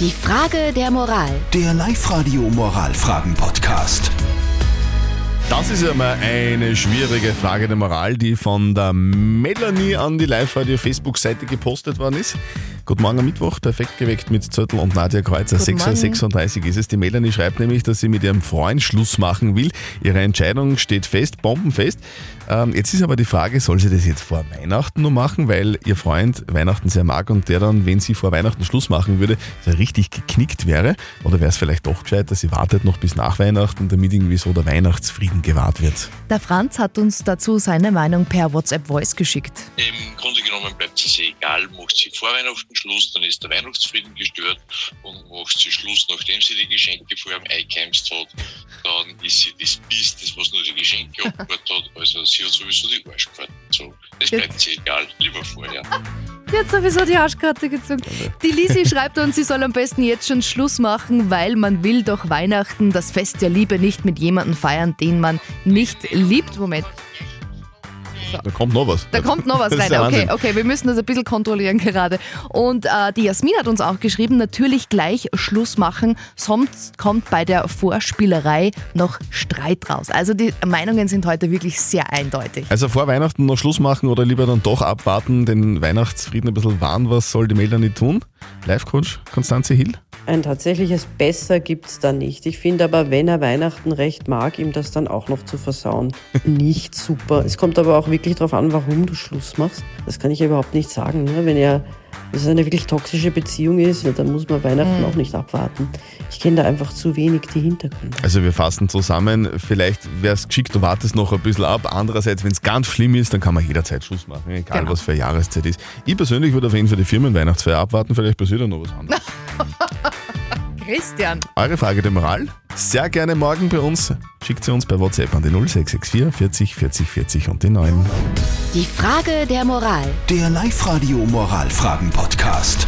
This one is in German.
Die Frage der Moral. Der Live-Radio Moralfragen-Podcast. Das ist ja mal eine schwierige Frage der Moral, die von der Melanie an die Live-Radio-Facebook-Seite gepostet worden ist. Guten Morgen am Mittwoch, perfekt geweckt mit Zöttl und Nadja Kreuzer. Guten 6.36 Uhr ist es. Die Melanie schreibt nämlich, dass sie mit ihrem Freund Schluss machen will. Ihre Entscheidung steht fest, bombenfest. Ähm, jetzt ist aber die Frage, soll sie das jetzt vor Weihnachten nur machen, weil ihr Freund Weihnachten sehr mag und der dann, wenn sie vor Weihnachten Schluss machen würde, so richtig geknickt wäre? Oder wäre es vielleicht doch gescheit, dass sie wartet noch bis nach Weihnachten, damit irgendwie so der Weihnachtsfrieden gewahrt wird? Der Franz hat uns dazu seine Meinung per WhatsApp Voice geschickt. Im Grunde genommen bleibt es egal, macht sie vor Weihnachten Schluss, dann ist der Weihnachtsfrieden gestört und macht sie Schluss, nachdem sie die Geschenke vor dem eingeheimst hat, dann ist sie das Biest, das was nur die Geschenke abgehört hat, also sie hat sowieso die Arschkarte gezogen. Das bleibt sie egal, lieber vorher. Hat sowieso die Arschkarte gezogen. Die Lisi schreibt uns, sie soll am besten jetzt schon Schluss machen, weil man will doch Weihnachten, das Fest der Liebe, nicht mit jemandem feiern, den man nicht liebt. Moment, Da kommt noch was. da kommt noch was rein. Okay, okay, wir müssen das ein bisschen kontrollieren gerade. Und äh, die Jasmin hat uns auch geschrieben, natürlich gleich Schluss machen, sonst kommt bei der Vorspielerei noch Streit raus. Also die Meinungen sind heute wirklich sehr eindeutig. Also vor Weihnachten noch Schluss machen oder lieber dann doch abwarten, den Weihnachtsfrieden ein bisschen wahren, was soll die Melanie tun? Live-Coach Konstanze Hill? Ein tatsächliches Besser gibt's da nicht. Ich finde aber, wenn er Weihnachten recht mag, ihm das dann auch noch zu versauen, nicht super. Es kommt aber auch wirklich darauf an, warum du Schluss machst. Das kann ich ja überhaupt nicht sagen. Ne? Wenn er wenn es eine wirklich toxische Beziehung ist, dann muss man Weihnachten auch nicht abwarten. Ich kenne da einfach zu wenig die Hintergründe. Also wir fassen zusammen, vielleicht wäre es geschickt, du wartest noch ein bisschen ab. Andererseits, wenn es ganz schlimm ist, dann kann man jederzeit Schluss machen, egal Genau. was für eine Jahreszeit ist. Ich persönlich würde auf jeden Fall die Firmenweihnachtsfeier abwarten, vielleicht passiert ja noch was anderes. Christian. Eure Frage der Moral? Sehr gerne morgen bei uns. Schickt sie uns per WhatsApp an die 0664 40 40 40 und die 9. Die Frage der Moral. Der Live-Radio Moralfragen-Podcast.